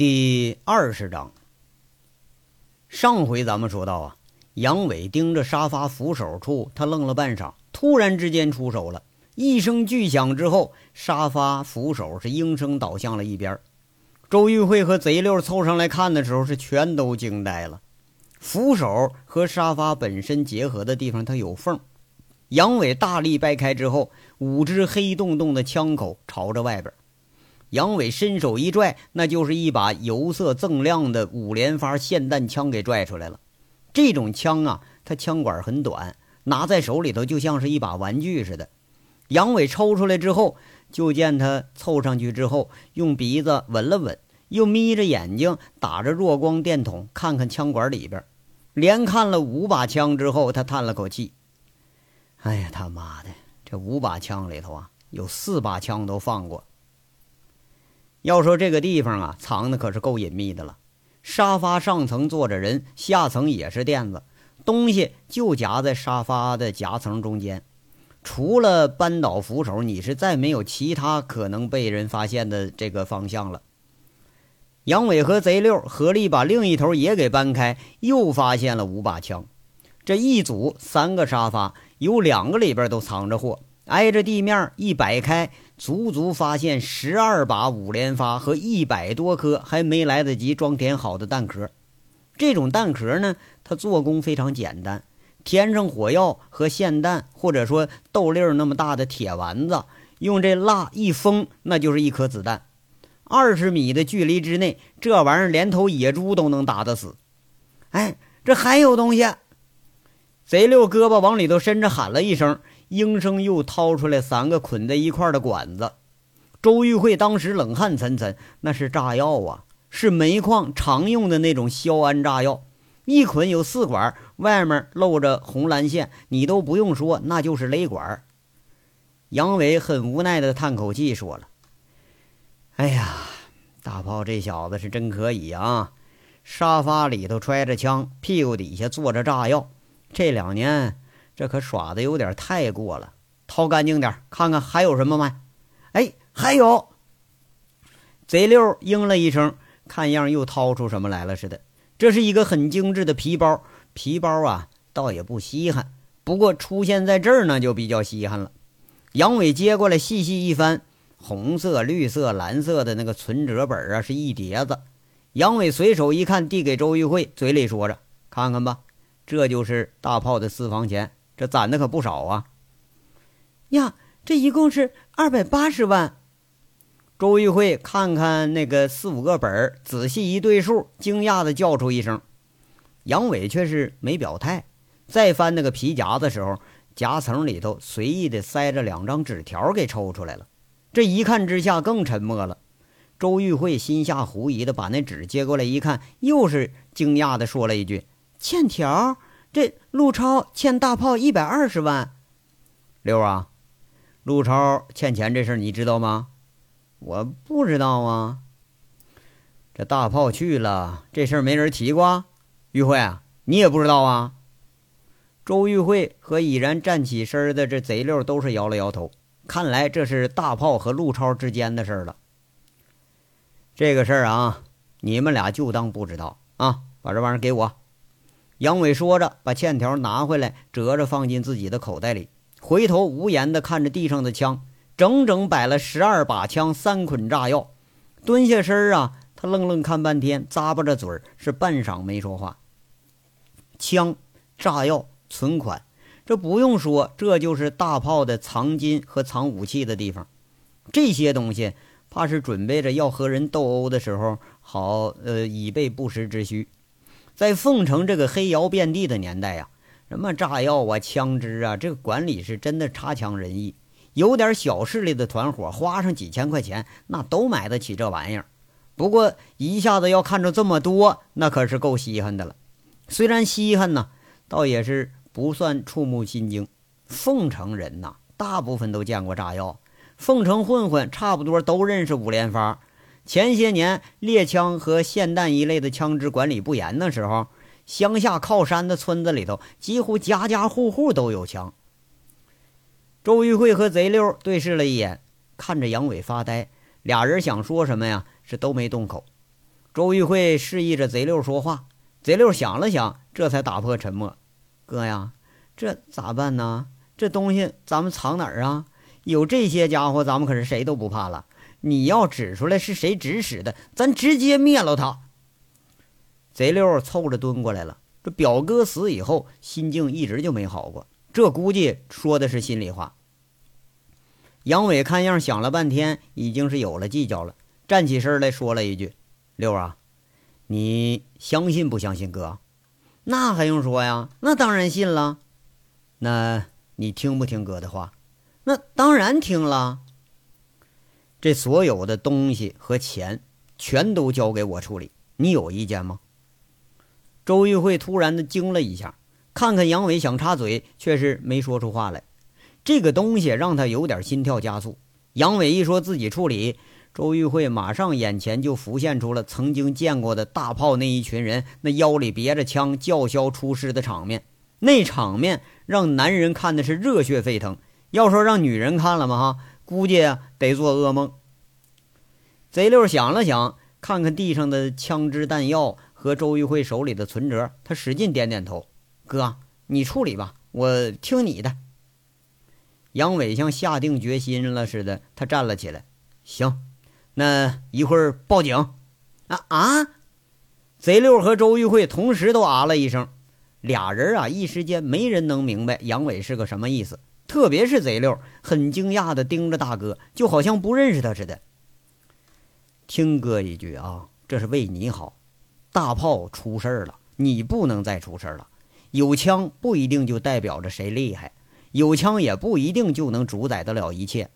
第二十章。上回咱们说到啊，杨伟盯着沙发扶手处，他愣了半晌，突然之间出手了。一声巨响之后，沙发扶手是应声倒向了一边。周玉慧和贼六凑上来看的时候，是全都惊呆了。扶手和沙发本身结合的地方，它有缝。杨伟大力掰开之后，五只黑洞洞的枪口朝着外边。杨伟伸手一拽，那就是一把油色锃亮的五连发霰弹枪给拽出来了。这种枪啊，它枪管很短，拿在手里头就像是一把玩具似的。杨伟抽出来之后，就见他凑上去之后，用鼻子闻了闻，又眯着眼睛打着弱光电筒看看枪管里边。连看了五把枪之后，他叹了口气：“ 哎呀，他妈的，这五把枪里头啊，有四把枪都放过。”要说这个地方啊，藏的可是够隐秘的了。沙发上层坐着人，下层也是垫子，东西就夹在沙发的夹层中间。除了扳倒扶手，你是再没有其他可能被人发现的这个方向了。杨伟和贼六合力把另一头也给搬开，又发现了五把枪。这一组三个沙发，有两个里边都藏着货，挨着地面一摆开。足足发现十二把五连发和一百多颗还没来得及装填好的弹壳。这种弹壳呢，它做工非常简单，填上火药和霰弹，或者说豆粒儿那么大的铁丸子，用这蜡一封，那就是一颗子弹。二十米的距离之内，这玩意儿连头野猪都能打得死。哎，这还有东西！贼六胳膊往里头伸着，喊了一声。应声又掏出来三个捆在一块的管子，周玉慧当时冷汗涔涔，那是炸药啊，是煤矿常用的那种硝铵炸药，一捆有四管，外面露着红蓝线，你都不用说，那就是雷管。杨伟很无奈的叹口气，说了：“哎呀，大炮这小子是真可以啊，沙发里头揣着枪，屁股底下坐着炸药，这两年。”这可耍的有点太过了，掏干净点，看看还有什么没？哎，还有。贼六应了一声，看样又掏出什么来了似的。这是一个很精致的皮包，皮包啊，倒也不稀罕，不过出现在这儿呢，就比较稀罕了。杨伟接过来，细细一翻，红色、绿色、蓝色的那个存折本啊，是一叠子。杨伟随手一看，递给周玉慧，嘴里说着：“看看吧，这就是大炮的私房钱。”这攒的可不少啊！呀，这一共是二百八十万。周玉慧看看那个四五个本儿，仔细一对数，惊讶的叫出一声。杨伟却是没表态。再翻那个皮夹的时候，夹层里头随意的塞着两张纸条，给抽出来了。这一看之下，更沉默了。周玉慧心下狐疑的把那纸接过来一看，又是惊讶的说了一句：“欠条。”这陆超欠大炮一百二十万，六啊，陆超欠钱这事你知道吗？我不知道啊。这大炮去了，这事儿没人提过。玉慧啊，你也不知道啊？周玉慧和已然站起身的这贼六都是摇了摇头，看来这是大炮和陆超之间的事了。这个事儿啊，你们俩就当不知道啊！把这玩意儿给我。杨伟说着，把欠条拿回来，折着放进自己的口袋里，回头无言地看着地上的枪，整整摆了十二把枪，三捆炸药。蹲下身啊，他愣愣看半天，咂巴着嘴，是半晌没说话。枪、炸药、存款，这不用说，这就是大炮的藏金和藏武器的地方。这些东西，怕是准备着要和人斗殴的时候，好呃以备不时之需。在凤城这个黑窑遍地的年代呀，什么炸药啊、枪支啊，这个管理是真的差强人意。有点小势力的团伙，花上几千块钱，那都买得起这玩意儿。不过一下子要看着这么多，那可是够稀罕的了。虽然稀罕呢，倒也是不算触目心惊。凤城人呐，大部分都见过炸药。凤城混混差不多都认识五连发。前些年猎枪和霰弹一类的枪支管理不严的时候，乡下靠山的村子里头，几乎家家户户都有枪。周玉慧和贼六对视了一眼，看着杨伟发呆，俩人想说什么呀，是都没动口。周玉慧示意着贼六说话。贼六想了想，这才打破沉默：“哥呀，这咋办呢？这东西咱们藏哪儿啊？有这些家伙，咱们可是谁都不怕了。你要指出来是谁指使的，咱直接灭了他。”贼六凑着蹲过来了。这表哥死以后，心境一直就没好过。这估计说的是心里话。杨伟看样想了半天，已经是有了计较了，站起身来说了一句：“六啊，你相信不相信哥？那还用说呀？那当然信了。那你听不听哥的话？那当然听了。这所有的东西和钱，全都交给我处理，你有意见吗？”周玉慧突然的惊了一下，看看杨伟想插嘴，却是没说出话来。这个东西让他有点心跳加速。杨伟一说自己处理，周玉慧马上眼前就浮现出了曾经见过的大炮那一群人那腰里别着枪叫嚣出师的场面。那场面让男人看的是热血沸腾，要说让女人看了吗？哈，估计得做噩梦。贼六想了想，看看地上的枪支弹药。和周玉慧手里的存折，他使劲点点头：“哥，你处理吧，我听你的。”杨伟像下定决心了似的，他站了起来：“行，那一会儿报警。”啊啊！贼六和周玉慧同时都啊了一声，俩人啊一时间没人能明白杨伟是个什么意思，特别是贼六很惊讶的盯着大哥，就好像不认识他似的。听哥一句啊，这是为你好。大炮出事儿了，你不能再出事儿了。有枪不一定就代表着谁厉害，有枪也不一定就能主宰得了一切。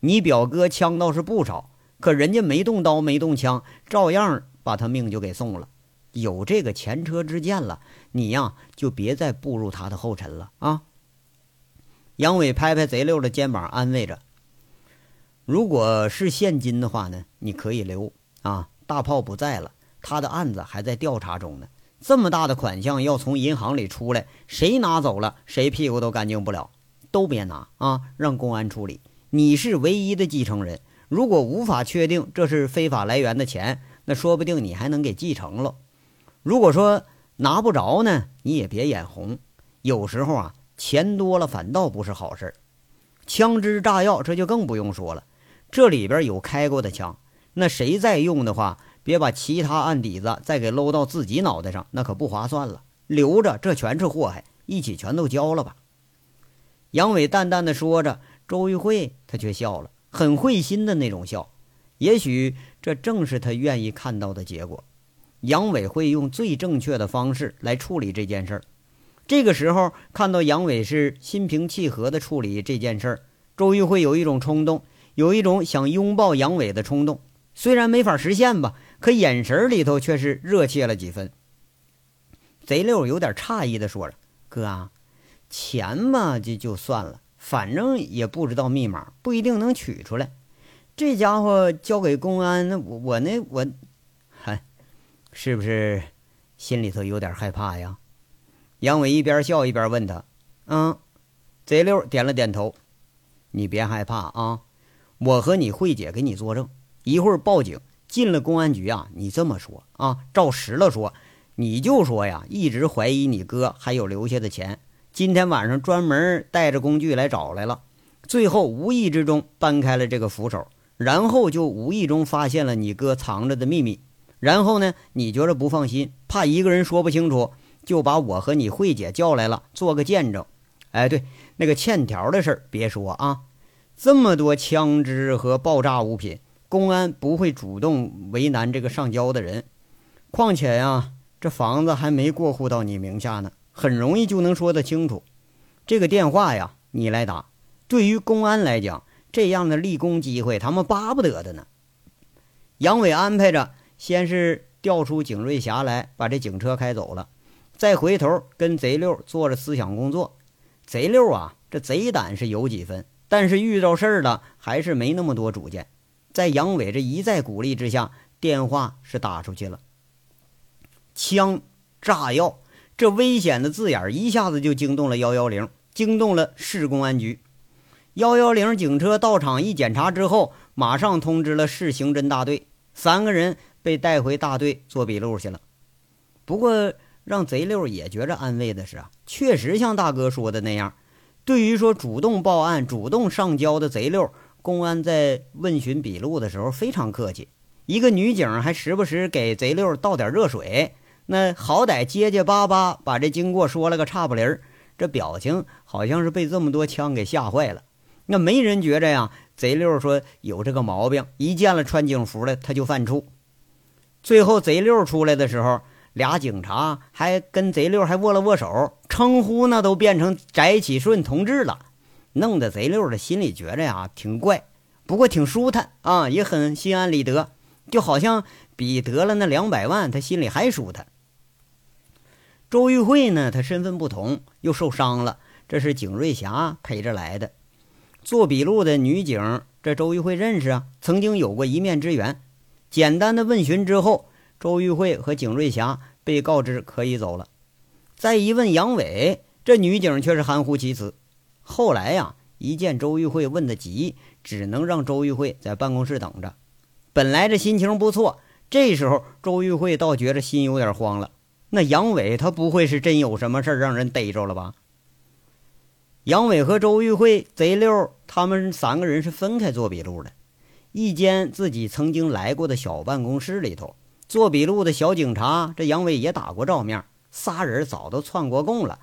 你表哥枪倒是不少，可人家没动刀没动枪，照样把他命就给送了。有这个前车之鉴了，你呀就别再步入他的后尘了啊！杨伟拍拍贼六的肩膀，安慰着：“如果是现金的话呢，你可以留啊。大炮不在了。”他的案子还在调查中呢，这么大的款项要从银行里出来，谁拿走了，谁屁股都干净不了，都别拿啊，让公安处理。你是唯一的继承人，如果无法确定这是非法来源的钱，那说不定你还能给继承了。如果说拿不着呢，你也别眼红，有时候啊，钱多了反倒不是好事枪支炸药这就更不用说了，这里边有开过的枪，那谁再用的话。别把其他案底子再给搂到自己脑袋上，那可不划算了。留着，这全是祸害，一起全都交了吧。杨伟淡淡的说着，周玉慧他却笑了，很会心的那种笑。也许这正是他愿意看到的结果。杨伟会用最正确的方式来处理这件事儿。这个时候看到杨伟是心平气和的处理这件事儿，周玉慧有一种冲动，有一种想拥抱杨伟的冲动。虽然没法实现吧。可眼神里头却是热切了几分。贼六有点诧异的说着：“哥啊，钱嘛，就就算了，反正也不知道密码，不一定能取出来。这家伙交给公安，那我我那我，嗨，是不是心里头有点害怕呀？”杨伟一边笑一边问他：“嗯。”贼六点了点头：“你别害怕啊，我和你慧姐给你作证，一会儿报警。”进了公安局啊，你这么说啊，照实了说，你就说呀，一直怀疑你哥还有留下的钱。今天晚上专门带着工具来找来了，最后无意之中搬开了这个扶手，然后就无意中发现了你哥藏着的秘密。然后呢，你觉着不放心，怕一个人说不清楚，就把我和你慧姐叫来了，做个见证。哎，对，那个欠条的事儿别说啊，这么多枪支和爆炸物品。公安不会主动为难这个上交的人，况且呀，这房子还没过户到你名下呢，很容易就能说得清楚。这个电话呀，你来打。对于公安来讲，这样的立功机会，他们巴不得的呢。杨伟安排着，先是调出景瑞霞来，把这警车开走了，再回头跟贼六做着思想工作。贼六啊，这贼胆是有几分，但是遇到事儿了，还是没那么多主见。在杨伟这一再鼓励之下，电话是打出去了。枪、炸药，这危险的字眼一下子就惊动了幺幺零，惊动了市公安局。幺幺零警车到场一检查之后，马上通知了市刑侦大队。三个人被带回大队做笔录去了。不过让贼六也觉着安慰的是啊，确实像大哥说的那样，对于说主动报案、主动上交的贼六，公安在问询笔录的时候非常客气。一个女警还时不时给贼六倒点热水，那好歹结结巴巴把这经过说了个差不离儿，这表情好像是被这么多枪给吓坏了。那没人觉着呀，贼六说有这个毛病，一见了穿警服的他就犯怵。最后贼六出来的时候，俩警察还跟贼六还握了握手，称呼那都变成翟启顺同志了，弄得贼六的心里觉着呀挺怪，不过挺舒坦啊，也很心安理得。就好像比得了那两百万，他心里还舒坦。周玉慧呢，她身份不同，又受伤了，这是景瑞霞陪着来的。做笔录的女警，这周玉慧认识啊，曾经有过一面之缘。简单的问询之后，周玉慧和景瑞霞被告知可以走了。再一问杨伟，这女警却是含糊其辞。后来呀，一见周玉慧问得急，只能让周玉慧在办公室等着。本来这心情不错，这时候周玉慧倒觉着心有点慌了。那杨伟他不会是真有什么事让人逮着了吧？杨伟和周玉慧、贼溜他们三个人是分开做笔录的。一间自己曾经来过的小办公室里头，做笔录的小警察这杨伟也打过照面，仨人早都串过供了。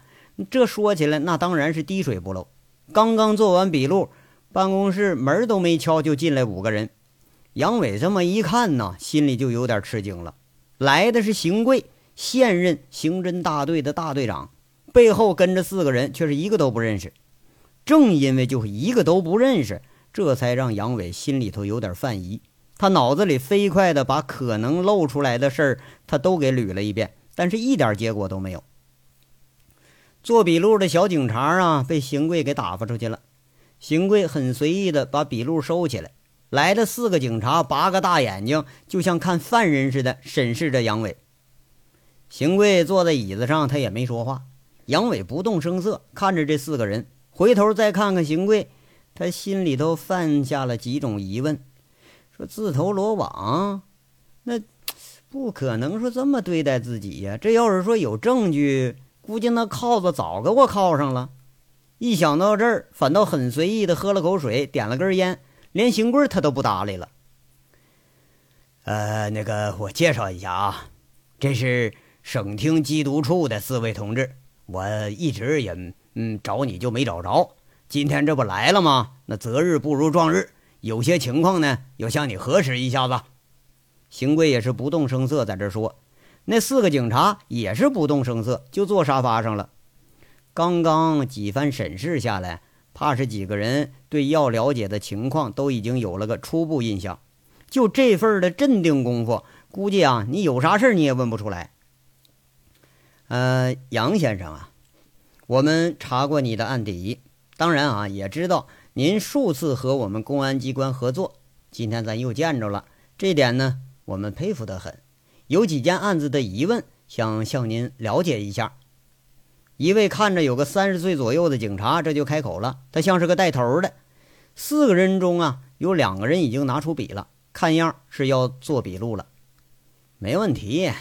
这说起来那当然是滴水不漏。刚刚做完笔录，办公室门都没敲就进来五个人。杨伟这么一看呢，心里就有点吃惊了。来的是邢贵，现任刑侦大队的大队长，背后跟着四个人，却是一个都不认识。正因为就一个都不认识，这才让杨伟心里头有点犯疑。他脑子里飞快的把可能露出来的事儿，他都给捋了一遍，但是一点结果都没有。做笔录的小警察啊，被邢贵给打发出去了。邢贵很随意的把笔录收起来。来的四个警察，八个大眼睛，就像看犯人似的审视着杨伟。邢贵坐在椅子上，他也没说话。杨伟不动声色看着这四个人，回头再看看邢贵，他心里头犯下了几种疑问：说自投罗网，那 不可能说这么对待自己呀？这要是说有证据，估计那铐子早给我铐上了。一想到这儿，反倒很随意的喝了口水，点了根烟。连邢贵他都不搭理了。呃，那个，我介绍一下啊，这是省厅缉毒处的四位同志。我一直也嗯找你就没找着，今天这不来了吗？那择日不如撞日，有些情况呢，要向你核实一下子。邢贵也是不动声色在这说，那四个警察也是不动声色，就坐沙发上了。刚刚几番审视下来。怕是几个人对要了解的情况都已经有了个初步印象，就这份的镇定功夫，估计啊，你有啥事你也问不出来。呃，杨先生啊，我们查过你的案底，当然啊，也知道您数次和我们公安机关合作，今天咱又见着了，这点呢，我们佩服得很。有几件案子的疑问，想向您了解一下。一位看着有个三十岁左右的警察，这就开口了。他像是个带头的。四个人中啊，有两个人已经拿出笔了，看样是要做笔录了。没问题，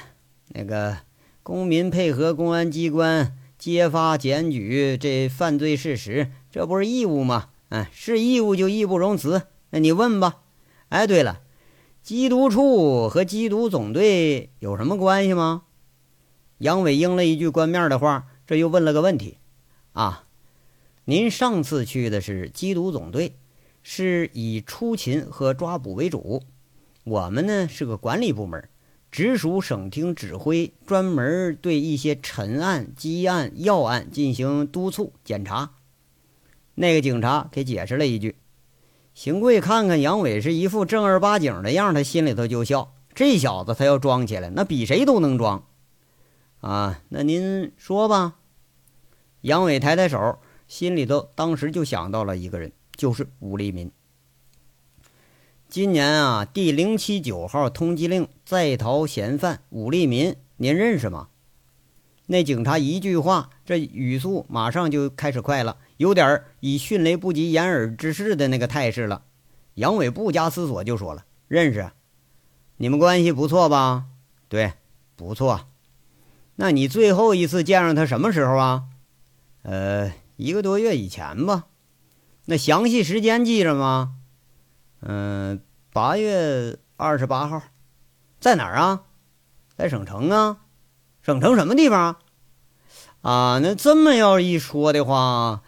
那个公民配合公安机关揭发检举这犯罪事实，这不是义务吗？嗯，是义务就义不容辞。那你问吧。哎，对了，缉毒处和缉毒总队有什么关系吗？杨伟应了一句官面的话。这又问了个问题，啊，您上次去的是缉毒总队，是以出勤和抓捕为主。我们呢是个管理部门，直属省厅指挥，专门对一些陈案、积案、要案进行督促检查。那个警察给解释了一句。邢贵看看杨伟是一副正儿八经的样，他心里头就笑。这小子他要装起来，那比谁都能装。啊，那您说吧。杨伟抬抬手，心里头当时就想到了一个人，就是武立民。今年啊，第零七九号通缉令在逃嫌犯武立民，您认识吗？那警察一句话，这语速马上就开始快了，有点以迅雷不及掩耳之势的那个态势了。杨伟不加思索就说了：“认识。”你们关系不错吧？对，不错。那你最后一次见上他什么时候啊？呃，一个多月以前吧。那详细时间记着吗？嗯，八月二十八号，在哪儿啊？在省城啊。省城什么地方？啊，那这么要一说的话，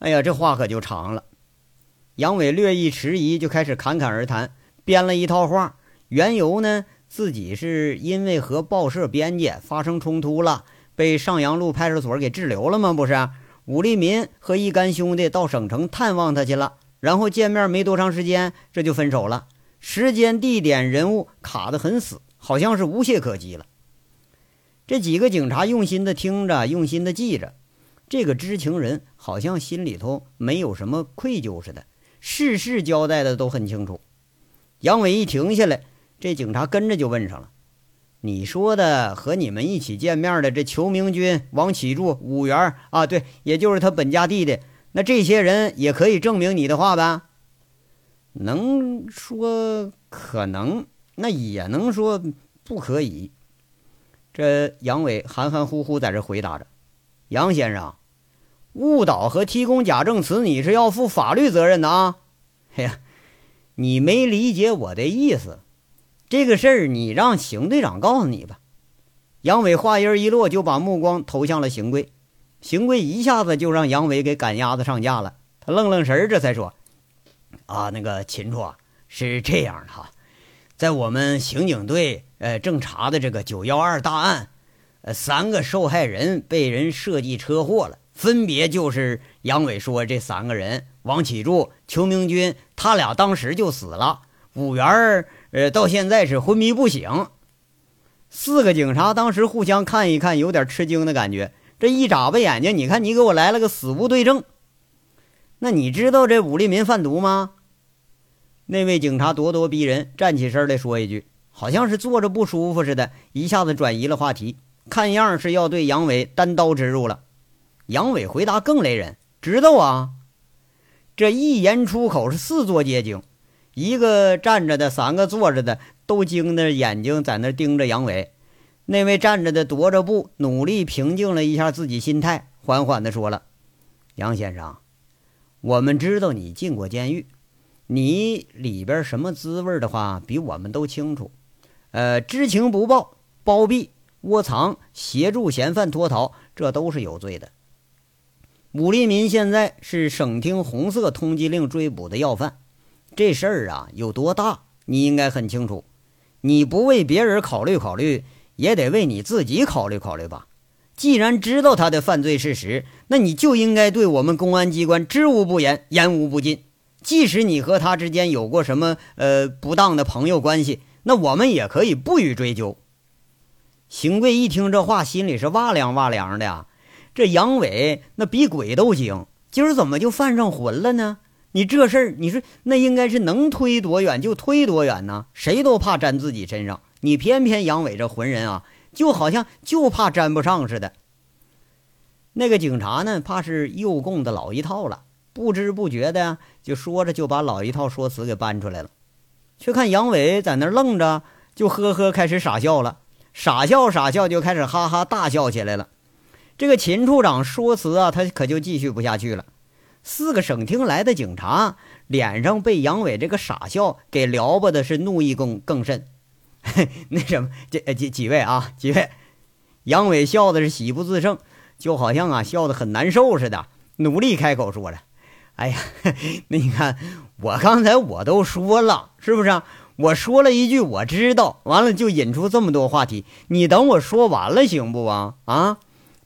哎呀，这话可就长了。杨伟略一迟疑，就开始侃侃而谈，编了一套话。缘由呢，自己是因为和报社编辑发生冲突了，被上阳路派出所给滞留了吗？不是，武立民和一干兄弟到省城探望他去了，然后见面没多长时间，这就分手了。时间、地点、人物卡得很死，好像是无懈可击了。这几个警察用心的听着，用心的记着，这个知情人好像心里头没有什么愧疚似的。事事交代的都很清楚。杨伟一停下来，这警察跟着就问上了：“你说的和你们一起见面的这裘明军、王启柱、武元啊，对，也就是他本家弟弟，那这些人也可以证明你的话呗？能说可能，那也能说不可以。”这杨伟含含糊糊在这回答着：“杨先生。”误导和提供假证词，你是要负法律责任的啊！哎呀，你没理解我的意思。这个事儿，你让邢队长告诉你吧。杨伟话音一落，就把目光投向了邢贵。邢贵一下子就让杨伟给赶鸭子上架了。他愣愣神儿，这才说：“啊，那个秦处啊，是这样的哈，在我们刑警队呃正查的这个九幺二大案，呃，三个受害人被人设计车祸了。”分别就是杨伟说这三个人：王启柱、邱明军，他俩当时就死了。五元儿，呃，到现在是昏迷不醒。四个警察当时互相看一看，有点吃惊的感觉。这一眨巴眼睛，你看你给我来了个死无对证。那你知道这武立民贩毒吗？那位警察咄咄逼人，站起身来说一句，好像是坐着不舒服似的，一下子转移了话题，看样是要对杨伟单刀直入了。杨伟回答更雷人：“知道啊！”这一言出口，是四座皆惊，一个站着的，三个坐着的，都惊得眼睛在那盯着杨伟。那位站着的踱着步，努力平静了一下自己心态，缓缓地说了：“杨先生，我们知道你进过监狱，你里边什么滋味的话，比我们都清楚。呃，知情不报、包庇、窝藏、协助嫌犯脱逃，这都是有罪的。”武立民现在是省厅红色通缉令追捕的要犯，这事儿啊有多大，你应该很清楚。你不为别人考虑考虑，也得为你自己考虑考虑吧。既然知道他的犯罪事实，那你就应该对我们公安机关知无不言，言无不尽。即使你和他之间有过什么呃不当的朋友关系，那我们也可以不予追究。邢贵一听这话，心里是哇凉哇凉的呀。这杨伟那比鬼都精，今儿怎么就犯上浑了呢？你这事儿，你说那应该是能推多远就推多远呢？谁都怕沾自己身上，你偏偏杨伟这浑人啊，就好像就怕沾不上似的。那个警察呢，怕是又供的老一套了，不知不觉的就说着就把老一套说辞给搬出来了。却看杨伟在那愣着，就呵呵开始傻笑了，傻笑傻笑就开始哈哈大笑起来了。这个秦处长说辞啊，他可就继续不下去了。四个省厅来的警察脸上被杨伟这个傻笑给撩拨的是怒意更更甚。那什么，这几几位啊，几位？杨伟笑的是喜不自胜，就好像啊笑得很难受似的，努力开口说着：“哎呀，那 你看我刚才我都说了，是不是？我说了一句我知道，完了就引出这么多话题。你等我说完了行不啊？啊？”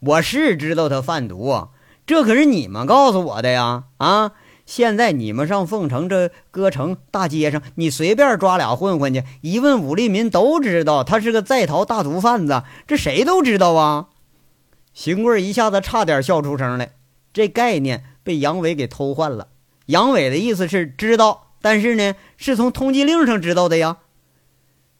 我是知道他贩毒，这可是你们告诉我的呀！啊，现在你们上凤城这歌城大街上，你随便抓俩混混去，一问武立民都知道他是个在逃大毒贩子，这谁都知道啊！邢贵一下子差点笑出声来，这概念被杨伟给偷换了。杨伟的意思是知道，但是呢，是从通缉令上知道的呀。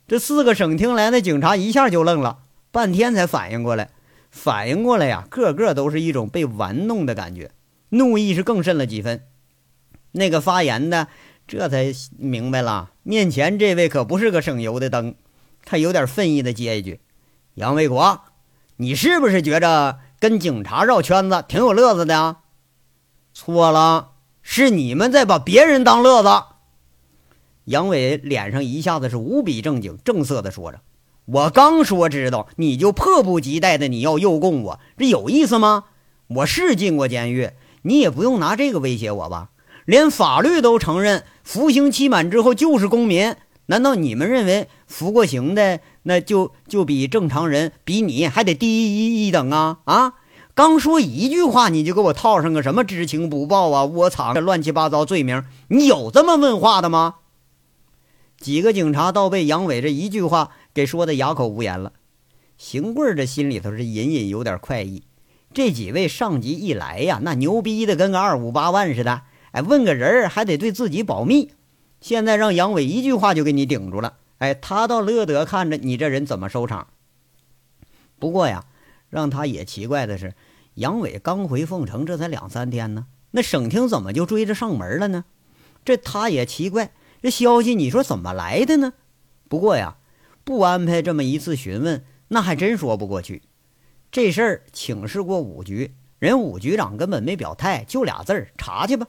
这四个省厅来的警察一下就愣了，半天才反应过来。反应过来呀，个个都是一种被玩弄的感觉，怒意是更甚了几分。那个发言的这才明白了，面前这位可不是个省油的灯，他有点愤意的接一句：“杨卫国，你是不是觉着跟警察绕圈子挺有乐子的？”错了，是你们在把别人当乐子。杨伟脸上一下子是无比正经，正色的说着：“我刚说知道，你就迫不及待的你要诱供我，这有意思吗？我是进过监狱，你也不用拿这个威胁我吧？连法律都承认，服刑期满之后就是公民。难道你们认为服过刑的那就就比正常人比你还得低一一等啊？啊！刚说一句话，你就给我套上个什么知情不报啊、窝藏这乱七八糟罪名？你有这么问话的吗？”几个警察倒被杨伟这一句话给说的哑口无言了。邢贵这心里头是隐隐有点快意。这几位上级一来呀，那牛逼的跟个二五八万似的。哎，问个人还得对自己保密。现在让杨伟一句话就给你顶住了。哎，他倒乐得看着你这人怎么收场。不过呀，让他也奇怪的是，杨伟刚回凤城，这才两三天呢，那省厅怎么就追着上门了呢？这他也奇怪。这消息你说怎么来的呢？不过呀，不安排这么一次询问，那还真说不过去。这事儿请示过武局，人武局长根本没表态，就俩字儿：查去吧。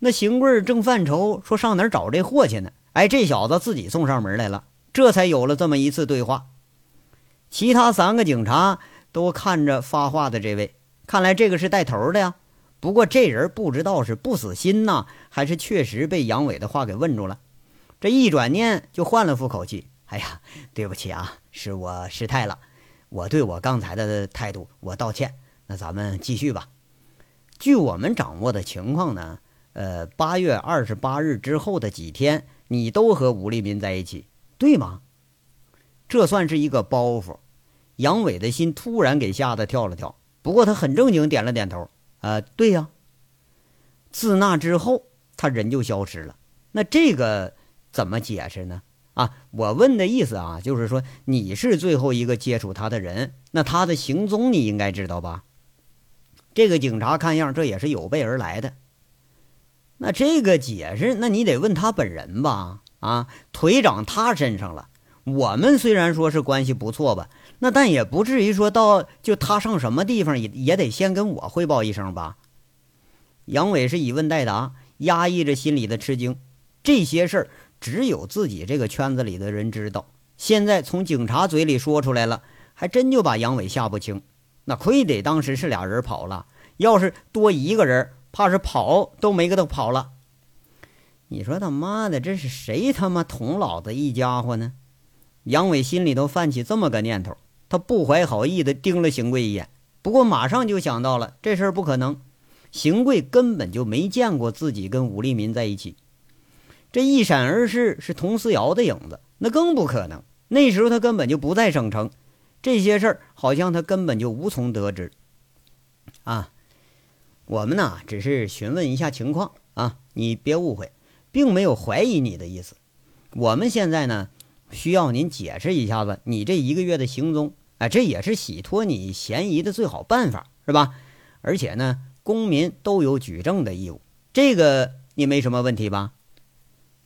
那邢贵正犯愁，说上哪儿找这货去呢？哎，这小子自己送上门来了，这才有了这么一次对话。其他三个警察都看着发话的这位，看来这个是带头的呀。不过这人不知道是不死心呐，还是确实被杨伟的话给问住了。这一转念就换了副口气：“哎呀，对不起啊，是我失态了。我对我刚才的态度，我道歉。那咱们继续吧。据我们掌握的情况呢，呃，八月二十八日之后的几天，你都和吴立民在一起，对吗？这算是一个包袱。杨伟的心突然给吓得跳了跳，不过他很正经，点了点头。”啊，对呀。自那之后，他人就消失了。那这个怎么解释呢？啊，我问的意思啊，就是说你是最后一个接触他的人，那他的行踪你应该知道吧？这个警察看样这也是有备而来的。那这个解释，那你得问他本人吧？啊，腿长他身上了。我们虽然说是关系不错吧。那但也不至于说到就他上什么地方也也得先跟我汇报一声吧。杨伟是以问代答，压抑着心里的吃惊。这些事儿只有自己这个圈子里的人知道，现在从警察嘴里说出来了，还真就把杨伟吓不轻。那亏得当时是俩人跑了，要是多一个人，怕是跑都没个他跑了。你说他妈的，这是谁他妈捅老子一家伙呢？杨伟心里头泛起这么个念头。他不怀好意地盯了邢贵一眼，不过马上就想到了这事儿不可能，邢贵根本就没见过自己跟武立民在一起，这一闪而逝是佟思瑶的影子，那更不可能。那时候他根本就不在省城，这些事儿好像他根本就无从得知。啊，我们呢只是询问一下情况啊，你别误会，并没有怀疑你的意思。我们现在呢需要您解释一下子你这一个月的行踪。哎，这也是洗脱你嫌疑的最好办法，是吧？而且呢，公民都有举证的义务，这个你没什么问题吧？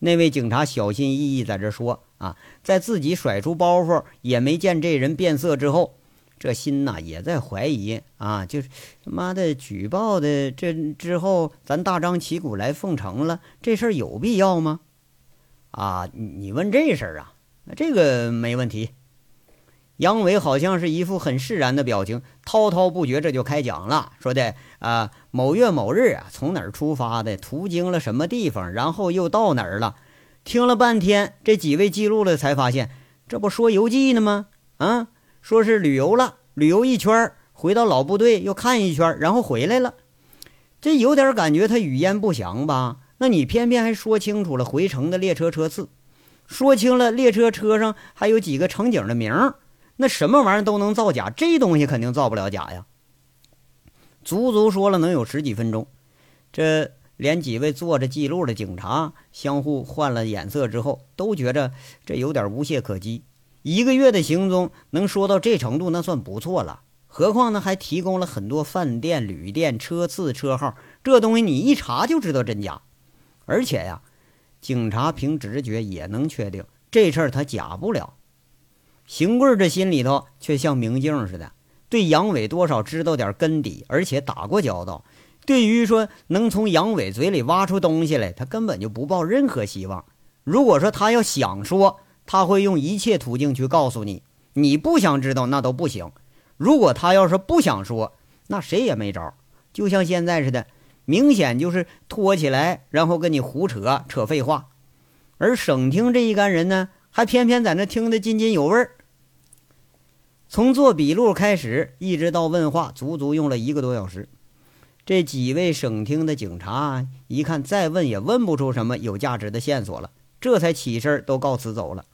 那位警察小心翼翼在这说啊，在自己甩出包袱也没见这人变色之后，这心呐也在怀疑啊，就是他妈的举报的这之后，咱大张旗鼓来奉承了，这事儿有必要吗？啊，你问这事儿啊，那这个没问题。杨伟好像是一副很释然的表情，滔滔不绝，这就开讲了，说的啊，某月某日啊，从哪儿出发的，途经了什么地方，然后又到哪儿了。听了半天，这几位记录了，才发现这不说游记呢吗？啊，说是旅游了，旅游一圈，回到老部队又看一圈，然后回来了。这有点感觉他语焉不详吧？那你偏偏还说清楚了回程的列车车次，说清了列车车上还有几个乘警的名儿。那什么玩意儿都能造假，这东西肯定造不了假呀！足足说了能有十几分钟，这连几位做着记录的警察相互换了眼色之后，都觉着这有点无懈可击。一个月的行踪能说到这程度，那算不错了。何况呢，还提供了很多饭店、旅店、车次、车号，这东西你一查就知道真假。而且呀，警察凭直觉也能确定。这事儿他假不了。邢贵这心里头却像明镜似的，对杨伟多少知道点根底，而且打过交道。对于说能从杨伟嘴里挖出东西来，他根本就不抱任何希望。如果说他要想说，他会用一切途径去告诉你。你不想知道那都不行。如果他要是不想说，那谁也没招。就像现在似的，明显就是拖起来，然后跟你胡扯扯废话。而省厅这一干人呢，还偏偏在那听得津津有味儿。从做笔录开始，一直到问话，足足用了一个多小时。这几位省厅的警察一看，再问也问不出什么有价值的线索了，这才起身都告辞走了。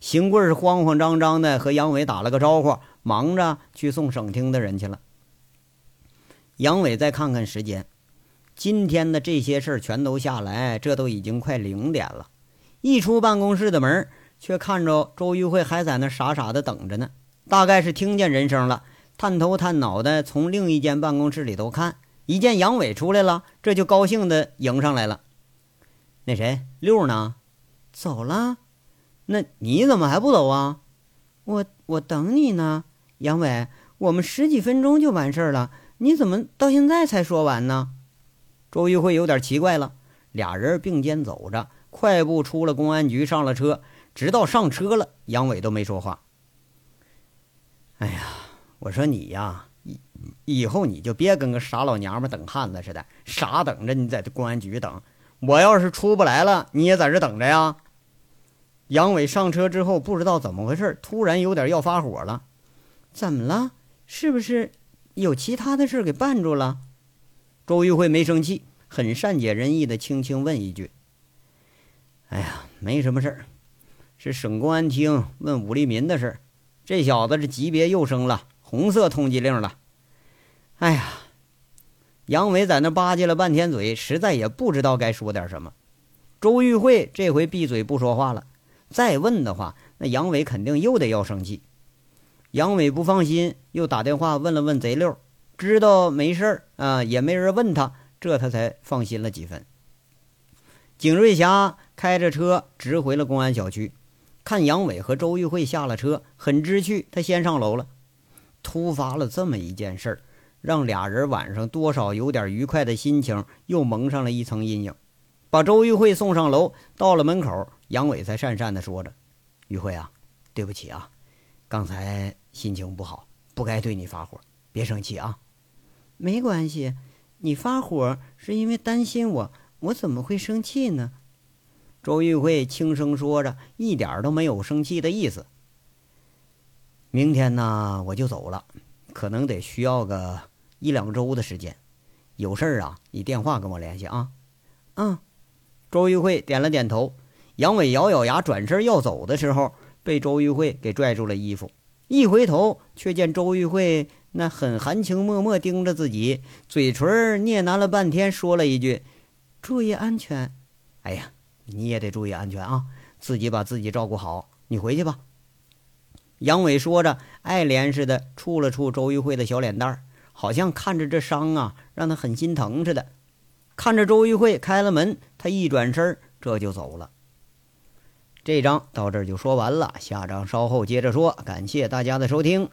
邢贵是慌慌张张的和杨伟打了个招呼，忙着去送省厅的人去了。杨伟再看看时间，今天的这些事儿全都下来，这都已经快零点了。一出办公室的门，却看着周玉慧还在那傻傻的等着呢。大概是听见人声了，探头探脑的从另一间办公室里头看，一见杨伟出来了，这就高兴的迎上来了。那谁六呢？走了。那你怎么还不走啊？我我等你呢，杨伟。我们十几分钟就完事儿了，你怎么到现在才说完呢？周玉慧有点奇怪了。俩人并肩走着，快步出了公安局，上了车。直到上车了，杨伟都没说话。哎呀，我说你呀，以以后你就别跟个傻老娘们等汉子似的，傻等着你在这公安局等。我要是出不来了，你也在这等着呀。杨伟上车之后，不知道怎么回事，突然有点要发火了。怎么了？是不是有其他的事给绊住了？周玉慧没生气，很善解人意的轻轻问一句：“哎呀，没什么事儿，是省公安厅问武立民的事儿。这小子这级别又升了，红色通缉令了。”哎呀，杨伟在那吧唧了半天嘴，实在也不知道该说点什么。周玉慧这回闭嘴不说话了。再问的话，那杨伟肯定又得要生气。杨伟不放心，又打电话问了问贼六，知道没事儿啊，也没人问他，这他才放心了几分。景瑞霞开着车直回了公安小区，看杨伟和周玉慧下了车，很知趣，他先上楼了。突发了这么一件事儿，让俩人晚上多少有点愉快的心情又蒙上了一层阴影。把周玉慧送上楼，到了门口。杨伟才讪讪地说着：“玉慧啊，对不起啊，刚才心情不好，不该对你发火，别生气啊。”“没关系，你发火是因为担心我，我怎么会生气呢？”周玉慧轻声说着，一点都没有生气的意思。“明天呢，我就走了，可能得需要个一两周的时间。有事儿啊，你电话跟我联系啊。”“嗯。”周玉慧点了点头。杨伟咬咬牙，转身要走的时候，被周玉慧给拽住了衣服。一回头，却见周玉慧那很含情脉脉盯着自己，嘴唇嗫喃了半天，说了一句：“注意安全。”哎呀，你也得注意安全啊，自己把自己照顾好。你回去吧。杨伟说着，爱怜似的触了触周玉慧的小脸蛋，好像看着这伤啊，让他很心疼似的。看着周玉慧开了门，他一转身，这就走了。这章到这儿就说完了，下章稍后接着说。感谢大家的收听。